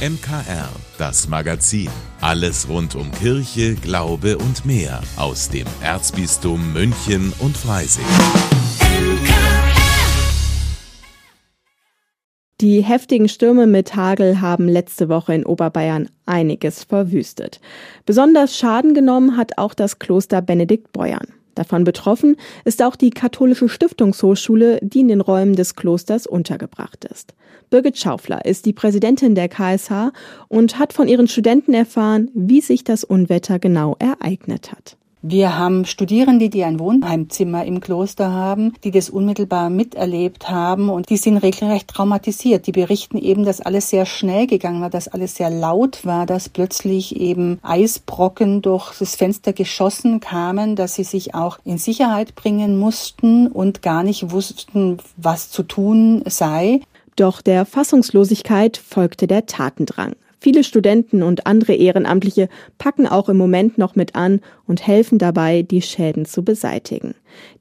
MKR, das Magazin. Alles rund um Kirche, Glaube und mehr aus dem Erzbistum München und Freising. Die heftigen Stürme mit Hagel haben letzte Woche in Oberbayern einiges verwüstet. Besonders Schaden genommen hat auch das Kloster Benedikt Beuern. Davon betroffen ist auch die katholische Stiftungshochschule, die in den Räumen des Klosters untergebracht ist. Birgit Schaufler ist die Präsidentin der KSH und hat von ihren Studenten erfahren, wie sich das Unwetter genau ereignet hat. Wir haben Studierende, die ein Wohnheimzimmer im Kloster haben, die das unmittelbar miterlebt haben und die sind regelrecht traumatisiert. Die berichten eben, dass alles sehr schnell gegangen war, dass alles sehr laut war, dass plötzlich eben Eisbrocken durch das Fenster geschossen kamen, dass sie sich auch in Sicherheit bringen mussten und gar nicht wussten, was zu tun sei. Doch der Fassungslosigkeit folgte der Tatendrang. Viele Studenten und andere Ehrenamtliche packen auch im Moment noch mit an und helfen dabei, die Schäden zu beseitigen.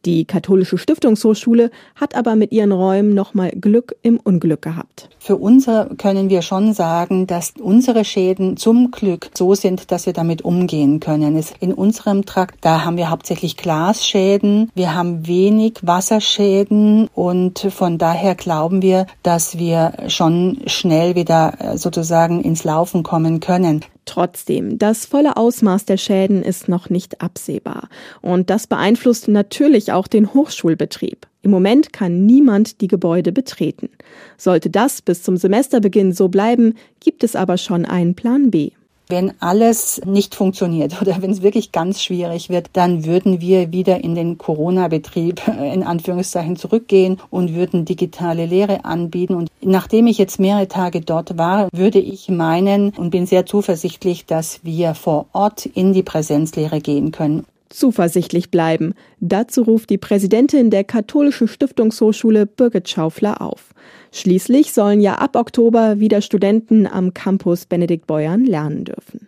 Die katholische Stiftungshochschule hat aber mit ihren Räumen nochmal Glück im Unglück gehabt. Für unser können wir schon sagen, dass unsere Schäden zum Glück so sind, dass wir damit umgehen können. In unserem Trakt, da haben wir hauptsächlich Glasschäden, wir haben wenig Wasserschäden und von daher glauben wir, dass wir schon schnell wieder äh, sozusagen ins Laufen kommen können. Trotzdem, das volle Ausmaß der Schäden ist noch nicht absehbar. Und das beeinflusst natürlich auch den Hochschulbetrieb. Im Moment kann niemand die Gebäude betreten. Sollte das bis zum Semesterbeginn so bleiben, gibt es aber schon einen Plan B. Wenn alles nicht funktioniert oder wenn es wirklich ganz schwierig wird, dann würden wir wieder in den Corona-Betrieb in Anführungszeichen zurückgehen und würden digitale Lehre anbieten. Und nachdem ich jetzt mehrere Tage dort war, würde ich meinen und bin sehr zuversichtlich, dass wir vor Ort in die Präsenzlehre gehen können zuversichtlich bleiben. Dazu ruft die Präsidentin der Katholischen Stiftungshochschule Birgit Schaufler auf. Schließlich sollen ja ab Oktober wieder Studenten am Campus Benedikt Beuern lernen dürfen.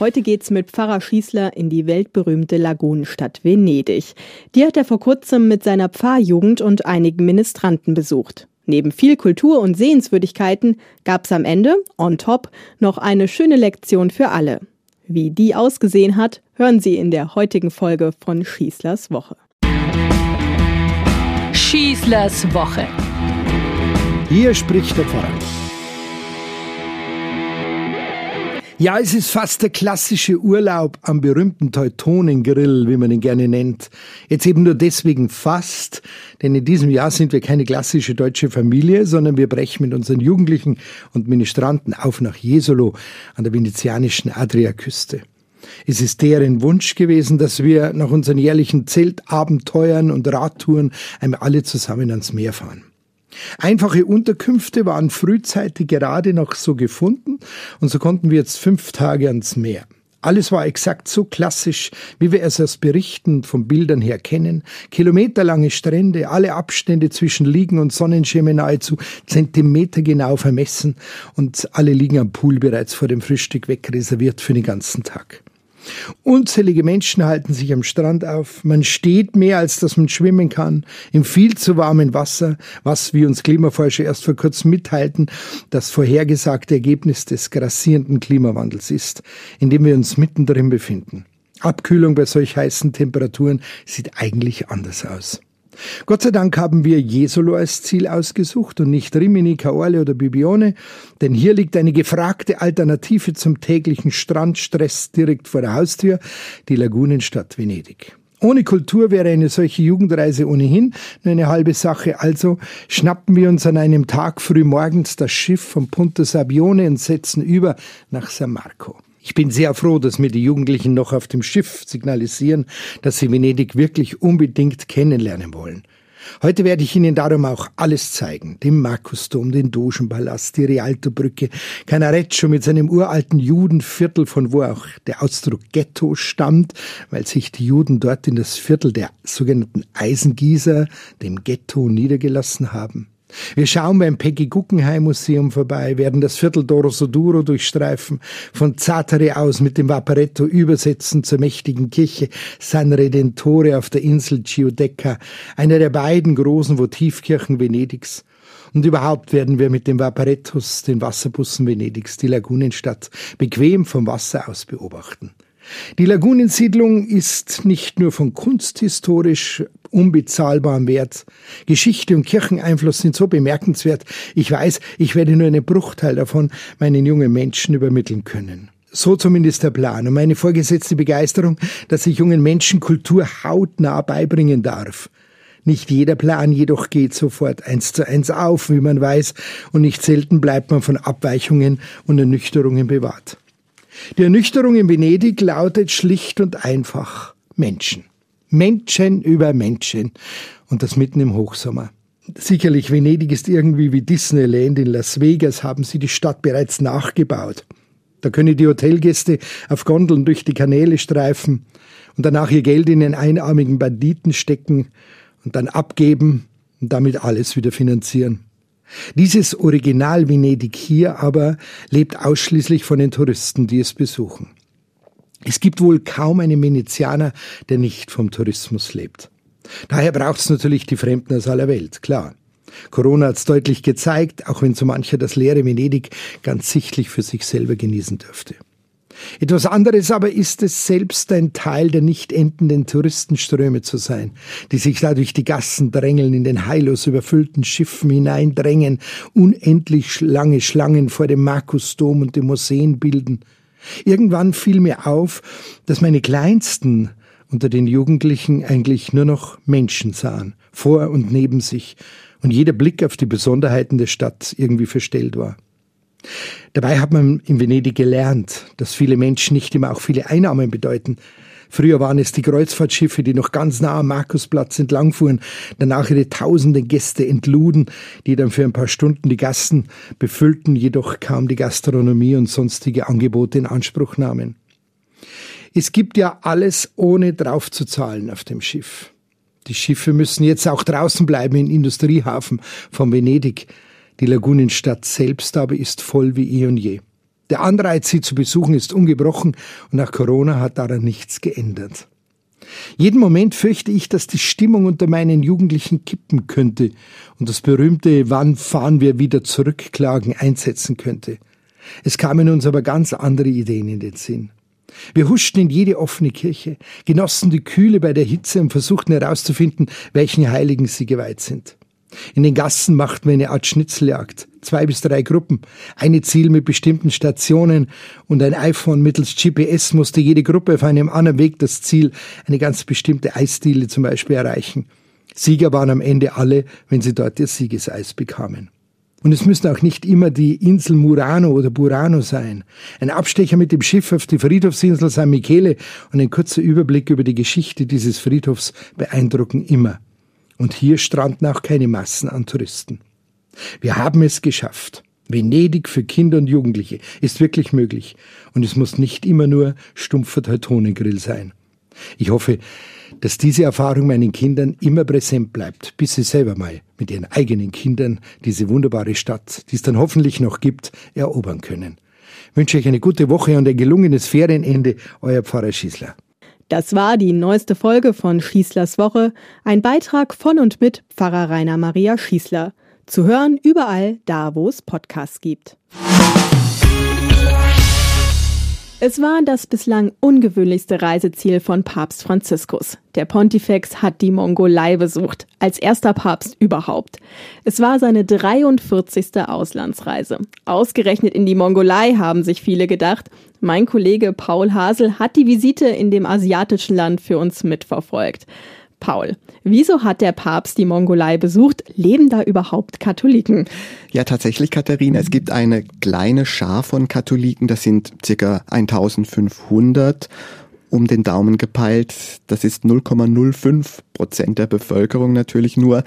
Heute geht's mit Pfarrer Schießler in die weltberühmte Lagunenstadt Venedig. Die hat er vor kurzem mit seiner Pfarrjugend und einigen Ministranten besucht. Neben viel Kultur und Sehenswürdigkeiten gab's am Ende, on top, noch eine schöne Lektion für alle. Wie die ausgesehen hat, hören Sie in der heutigen Folge von Schießlers Woche. Schießlers Woche. Hier spricht der Pfarrer. Ja, es ist fast der klassische Urlaub am berühmten Teutonengrill, wie man ihn gerne nennt. Jetzt eben nur deswegen fast, denn in diesem Jahr sind wir keine klassische deutsche Familie, sondern wir brechen mit unseren Jugendlichen und Ministranten auf nach Jesolo an der venezianischen Adriaküste. Es ist deren Wunsch gewesen, dass wir nach unseren jährlichen Zeltabenteuern und Radtouren einmal alle zusammen ans Meer fahren. Einfache Unterkünfte waren frühzeitig gerade noch so gefunden und so konnten wir jetzt fünf Tage ans Meer. Alles war exakt so klassisch, wie wir es aus Berichten von Bildern her kennen. Kilometerlange Strände, alle Abstände zwischen Liegen und Sonnenschirme nahezu zentimetergenau vermessen und alle liegen am Pool bereits vor dem Frühstück wegreserviert für den ganzen Tag. Unzählige Menschen halten sich am Strand auf. Man steht mehr, als dass man schwimmen kann, im viel zu warmen Wasser, was, wie uns Klimaforscher erst vor kurzem mitteilten, das vorhergesagte Ergebnis des grassierenden Klimawandels ist, in dem wir uns mittendrin befinden. Abkühlung bei solch heißen Temperaturen sieht eigentlich anders aus. Gott sei Dank haben wir Jesolo als Ziel ausgesucht und nicht Rimini, Caorle oder Bibione, denn hier liegt eine gefragte Alternative zum täglichen Strandstress direkt vor der Haustür, die Lagunenstadt Venedig. Ohne Kultur wäre eine solche Jugendreise ohnehin nur eine halbe Sache. Also schnappen wir uns an einem Tag früh morgens das Schiff von Punta Sabione und setzen über nach San Marco. Ich bin sehr froh, dass mir die Jugendlichen noch auf dem Schiff signalisieren, dass sie Venedig wirklich unbedingt kennenlernen wollen. Heute werde ich Ihnen darum auch alles zeigen. Den Markusdom, den Dogenpalast, die Rialtobrücke, Canareccio mit seinem uralten Judenviertel, von wo auch der Ausdruck Ghetto stammt, weil sich die Juden dort in das Viertel der sogenannten Eisengießer, dem Ghetto, niedergelassen haben. Wir schauen beim Peggy Guggenheim Museum vorbei, werden das Viertel Doroso Duro durchstreifen, von Zatare aus mit dem Vaporetto übersetzen zur mächtigen Kirche San Redentore auf der Insel Giudecca, einer der beiden großen Votivkirchen Venedigs. Und überhaupt werden wir mit dem Vaporettos den Wasserbussen Venedigs die Lagunenstadt bequem vom Wasser aus beobachten. Die Lagunensiedlung ist nicht nur von kunsthistorisch unbezahlbarem Wert. Geschichte und Kircheneinfluss sind so bemerkenswert. Ich weiß, ich werde nur einen Bruchteil davon meinen jungen Menschen übermitteln können. So zumindest der Plan und meine vorgesetzte Begeisterung, dass ich jungen Menschen Kultur hautnah beibringen darf. Nicht jeder Plan jedoch geht sofort eins zu eins auf, wie man weiß, und nicht selten bleibt man von Abweichungen und Ernüchterungen bewahrt. Die Ernüchterung in Venedig lautet schlicht und einfach Menschen. Menschen über Menschen. Und das mitten im Hochsommer. Sicherlich, Venedig ist irgendwie wie Disneyland. In Las Vegas haben sie die Stadt bereits nachgebaut. Da können die Hotelgäste auf Gondeln durch die Kanäle streifen und danach ihr Geld in den einarmigen Banditen stecken und dann abgeben und damit alles wieder finanzieren. Dieses Original Venedig hier aber lebt ausschließlich von den Touristen, die es besuchen. Es gibt wohl kaum einen Venezianer, der nicht vom Tourismus lebt. Daher braucht es natürlich die Fremden aus aller Welt, klar. Corona hat es deutlich gezeigt, auch wenn so mancher das leere Venedig ganz sichtlich für sich selber genießen dürfte. Etwas anderes aber ist es, selbst ein Teil der nicht endenden Touristenströme zu sein, die sich da durch die Gassen drängeln, in den heillos überfüllten Schiffen hineindrängen, unendlich lange Schlangen vor dem Markusdom und dem Museen bilden. Irgendwann fiel mir auf, dass meine Kleinsten unter den Jugendlichen eigentlich nur noch Menschen sahen, vor und neben sich, und jeder Blick auf die Besonderheiten der Stadt irgendwie verstellt war. Dabei hat man in Venedig gelernt, dass viele Menschen nicht immer auch viele Einnahmen bedeuten. Früher waren es die Kreuzfahrtschiffe, die noch ganz nah am Markusplatz entlangfuhren, danach ihre tausenden Gäste entluden, die dann für ein paar Stunden die Gassen befüllten, jedoch kaum die Gastronomie und sonstige Angebote in Anspruch nahmen. Es gibt ja alles ohne draufzuzahlen auf dem Schiff. Die Schiffe müssen jetzt auch draußen bleiben im Industriehafen von Venedig. Die Lagunenstadt selbst aber ist voll wie eh und je. Der Anreiz, sie zu besuchen, ist ungebrochen und nach Corona hat daran nichts geändert. Jeden Moment fürchte ich, dass die Stimmung unter meinen Jugendlichen kippen könnte und das berühmte Wann fahren wir wieder zurückklagen einsetzen könnte. Es kamen uns aber ganz andere Ideen in den Sinn. Wir huschten in jede offene Kirche, genossen die Kühle bei der Hitze und versuchten herauszufinden, welchen Heiligen sie geweiht sind. In den Gassen machten wir eine Art Schnitzeljagd. Zwei bis drei Gruppen. Eine Ziel mit bestimmten Stationen und ein iPhone mittels GPS musste jede Gruppe auf einem anderen Weg das Ziel, eine ganz bestimmte Eisdiele zum Beispiel, erreichen. Sieger waren am Ende alle, wenn sie dort ihr Siegeseis bekamen. Und es müsste auch nicht immer die Insel Murano oder Burano sein. Ein Abstecher mit dem Schiff auf die Friedhofsinsel San Michele und ein kurzer Überblick über die Geschichte dieses Friedhofs beeindrucken immer. Und hier stranden auch keine Massen an Touristen. Wir haben es geschafft. Venedig für Kinder und Jugendliche ist wirklich möglich. Und es muss nicht immer nur stumpfer Teutonengrill sein. Ich hoffe, dass diese Erfahrung meinen Kindern immer präsent bleibt, bis sie selber mal mit ihren eigenen Kindern diese wunderbare Stadt, die es dann hoffentlich noch gibt, erobern können. Ich wünsche euch eine gute Woche und ein gelungenes Ferienende, euer Pfarrer Schießler. Das war die neueste Folge von Schießlers Woche, ein Beitrag von und mit Pfarrer Rainer Maria Schießler. Zu hören überall da, wo es Podcasts gibt. Es war das bislang ungewöhnlichste Reiseziel von Papst Franziskus. Der Pontifex hat die Mongolei besucht, als erster Papst überhaupt. Es war seine 43. Auslandsreise. Ausgerechnet in die Mongolei haben sich viele gedacht. Mein Kollege Paul Hasel hat die Visite in dem asiatischen Land für uns mitverfolgt. Paul, wieso hat der Papst die Mongolei besucht? Leben da überhaupt Katholiken? Ja, tatsächlich, Katharina. Es gibt eine kleine Schar von Katholiken, das sind circa 1500 um den Daumen gepeilt. Das ist 0,05 Prozent der Bevölkerung natürlich nur.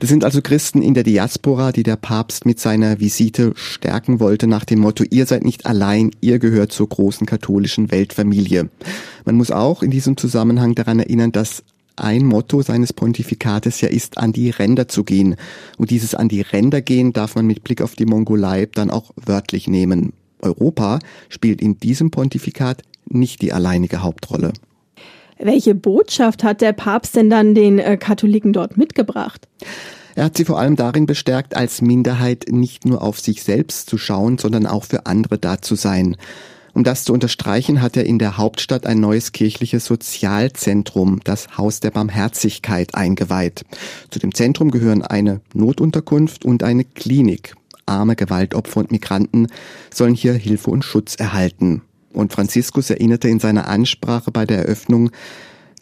Das sind also Christen in der Diaspora, die der Papst mit seiner Visite stärken wollte nach dem Motto, ihr seid nicht allein, ihr gehört zur großen katholischen Weltfamilie. Man muss auch in diesem Zusammenhang daran erinnern, dass ein Motto seines Pontifikates ja ist, an die Ränder zu gehen. Und dieses an die Ränder gehen darf man mit Blick auf die Mongolei dann auch wörtlich nehmen. Europa spielt in diesem Pontifikat nicht die alleinige Hauptrolle. Welche Botschaft hat der Papst denn dann den äh, Katholiken dort mitgebracht? Er hat sie vor allem darin bestärkt, als Minderheit nicht nur auf sich selbst zu schauen, sondern auch für andere da zu sein. Um das zu unterstreichen, hat er in der Hauptstadt ein neues kirchliches Sozialzentrum, das Haus der Barmherzigkeit, eingeweiht. Zu dem Zentrum gehören eine Notunterkunft und eine Klinik. Arme Gewaltopfer und Migranten sollen hier Hilfe und Schutz erhalten. Und Franziskus erinnerte in seiner Ansprache bei der Eröffnung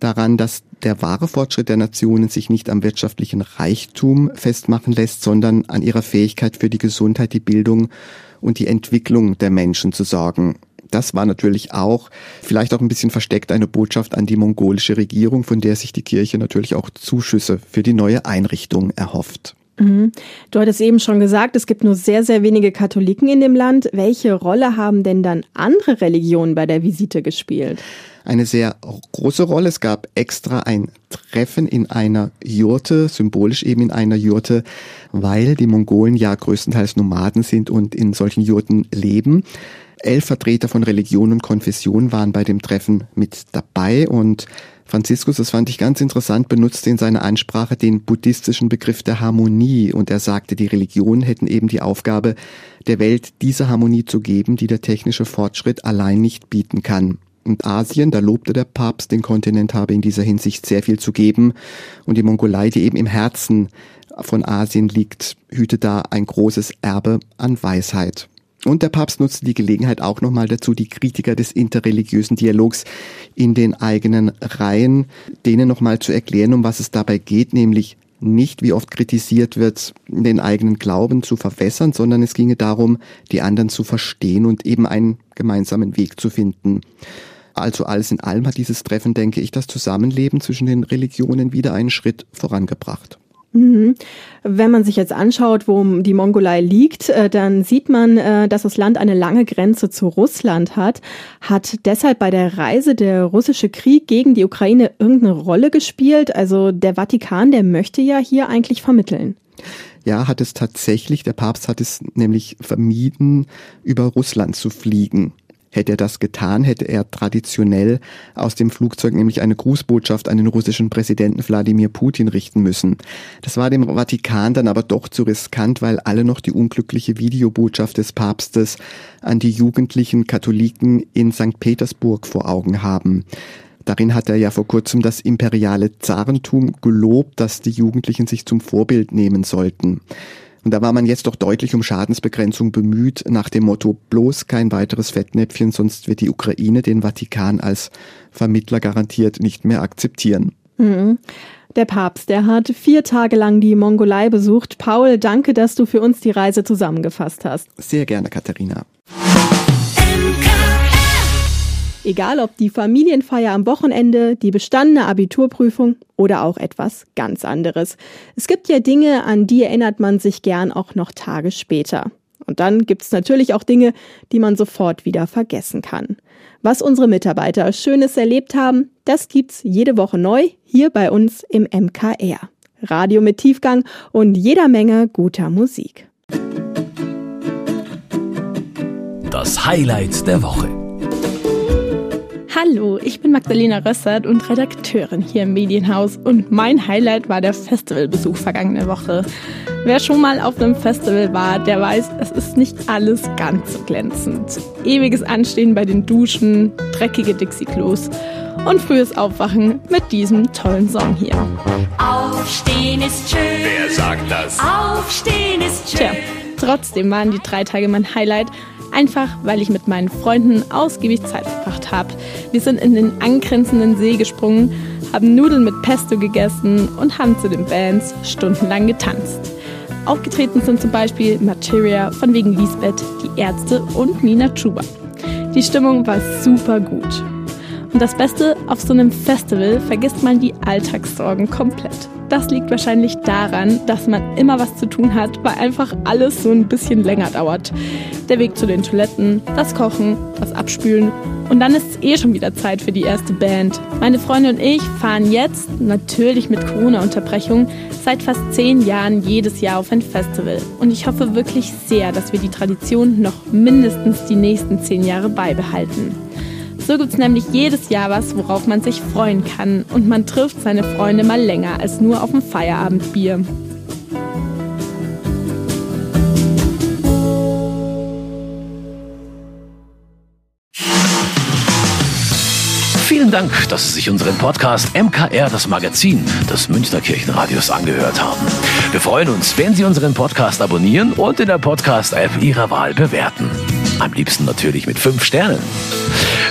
daran, dass der wahre Fortschritt der Nationen sich nicht am wirtschaftlichen Reichtum festmachen lässt, sondern an ihrer Fähigkeit für die Gesundheit, die Bildung und die Entwicklung der Menschen zu sorgen. Das war natürlich auch, vielleicht auch ein bisschen versteckt, eine Botschaft an die mongolische Regierung, von der sich die Kirche natürlich auch Zuschüsse für die neue Einrichtung erhofft. Mhm. Du hattest eben schon gesagt, es gibt nur sehr, sehr wenige Katholiken in dem Land. Welche Rolle haben denn dann andere Religionen bei der Visite gespielt? Eine sehr große Rolle. Es gab extra ein Treffen in einer Jurte, symbolisch eben in einer Jurte, weil die Mongolen ja größtenteils Nomaden sind und in solchen Jurten leben. Elf Vertreter von Religion und Konfession waren bei dem Treffen mit dabei und Franziskus, das fand ich ganz interessant, benutzte in seiner Ansprache den buddhistischen Begriff der Harmonie und er sagte, die Religionen hätten eben die Aufgabe, der Welt diese Harmonie zu geben, die der technische Fortschritt allein nicht bieten kann. Und Asien, da lobte der Papst, den Kontinent habe in dieser Hinsicht sehr viel zu geben. Und die Mongolei, die eben im Herzen von Asien liegt, hütet da ein großes Erbe an Weisheit. Und der Papst nutzte die Gelegenheit auch nochmal dazu, die Kritiker des interreligiösen Dialogs in den eigenen Reihen, denen nochmal zu erklären, um was es dabei geht, nämlich nicht, wie oft kritisiert wird, den eigenen Glauben zu verwässern, sondern es ginge darum, die anderen zu verstehen und eben einen gemeinsamen Weg zu finden. Also alles in allem hat dieses Treffen, denke ich, das Zusammenleben zwischen den Religionen wieder einen Schritt vorangebracht. Mhm. Wenn man sich jetzt anschaut, wo die Mongolei liegt, äh, dann sieht man, äh, dass das Land eine lange Grenze zu Russland hat. Hat deshalb bei der Reise der russische Krieg gegen die Ukraine irgendeine Rolle gespielt? Also der Vatikan, der möchte ja hier eigentlich vermitteln. Ja, hat es tatsächlich. Der Papst hat es nämlich vermieden, über Russland zu fliegen. Hätte er das getan, hätte er traditionell aus dem Flugzeug nämlich eine Grußbotschaft an den russischen Präsidenten Wladimir Putin richten müssen. Das war dem Vatikan dann aber doch zu riskant, weil alle noch die unglückliche Videobotschaft des Papstes an die jugendlichen Katholiken in St. Petersburg vor Augen haben. Darin hat er ja vor kurzem das imperiale Zarentum gelobt, dass die Jugendlichen sich zum Vorbild nehmen sollten. Und da war man jetzt doch deutlich um Schadensbegrenzung bemüht, nach dem Motto bloß kein weiteres Fettnäpfchen, sonst wird die Ukraine den Vatikan als Vermittler garantiert nicht mehr akzeptieren. Mhm. Der Papst, der hat vier Tage lang die Mongolei besucht. Paul, danke, dass du für uns die Reise zusammengefasst hast. Sehr gerne, Katharina. Egal ob die Familienfeier am Wochenende, die bestandene Abiturprüfung oder auch etwas ganz anderes. Es gibt ja Dinge, an die erinnert man sich gern auch noch Tage später. Und dann gibt es natürlich auch Dinge, die man sofort wieder vergessen kann. Was unsere Mitarbeiter Schönes erlebt haben, das gibt's jede Woche neu hier bei uns im MKR. Radio mit Tiefgang und jeder Menge guter Musik. Das Highlight der Woche. Hallo, ich bin Magdalena Rössert und Redakteurin hier im Medienhaus und mein Highlight war der Festivalbesuch vergangene Woche. Wer schon mal auf einem Festival war, der weiß, es ist nicht alles ganz so glänzend. Ewiges Anstehen bei den Duschen, dreckige Dixie-Klos und frühes Aufwachen mit diesem tollen Song hier. Aufstehen ist schön. Wer sagt das? Aufstehen ist schön. Tja, trotzdem waren die drei Tage mein Highlight einfach weil ich mit meinen Freunden ausgiebig Zeit verbracht habe. Wir sind in den angrenzenden See gesprungen, haben Nudeln mit Pesto gegessen und haben zu den Bands stundenlang getanzt. Aufgetreten sind zum Beispiel Materia von wegen Lisbeth, die Ärzte und Nina Chuba. Die Stimmung war super gut. Und das Beste, auf so einem Festival vergisst man die Alltagssorgen komplett. Das liegt wahrscheinlich daran, dass man immer was zu tun hat, weil einfach alles so ein bisschen länger dauert. Der Weg zu den Toiletten, das Kochen, das Abspülen und dann ist es eh schon wieder Zeit für die erste Band. Meine Freunde und ich fahren jetzt, natürlich mit Corona-Unterbrechung, seit fast zehn Jahren jedes Jahr auf ein Festival. Und ich hoffe wirklich sehr, dass wir die Tradition noch mindestens die nächsten zehn Jahre beibehalten. So gibt es nämlich jedes Jahr was, worauf man sich freuen kann. Und man trifft seine Freunde mal länger als nur auf dem Feierabendbier. Vielen Dank, dass Sie sich unseren Podcast MKR, das Magazin des Münchner Kirchenradios, angehört haben. Wir freuen uns, wenn Sie unseren Podcast abonnieren und in der Podcast-App Ihrer Wahl bewerten. Am liebsten natürlich mit fünf Sternen.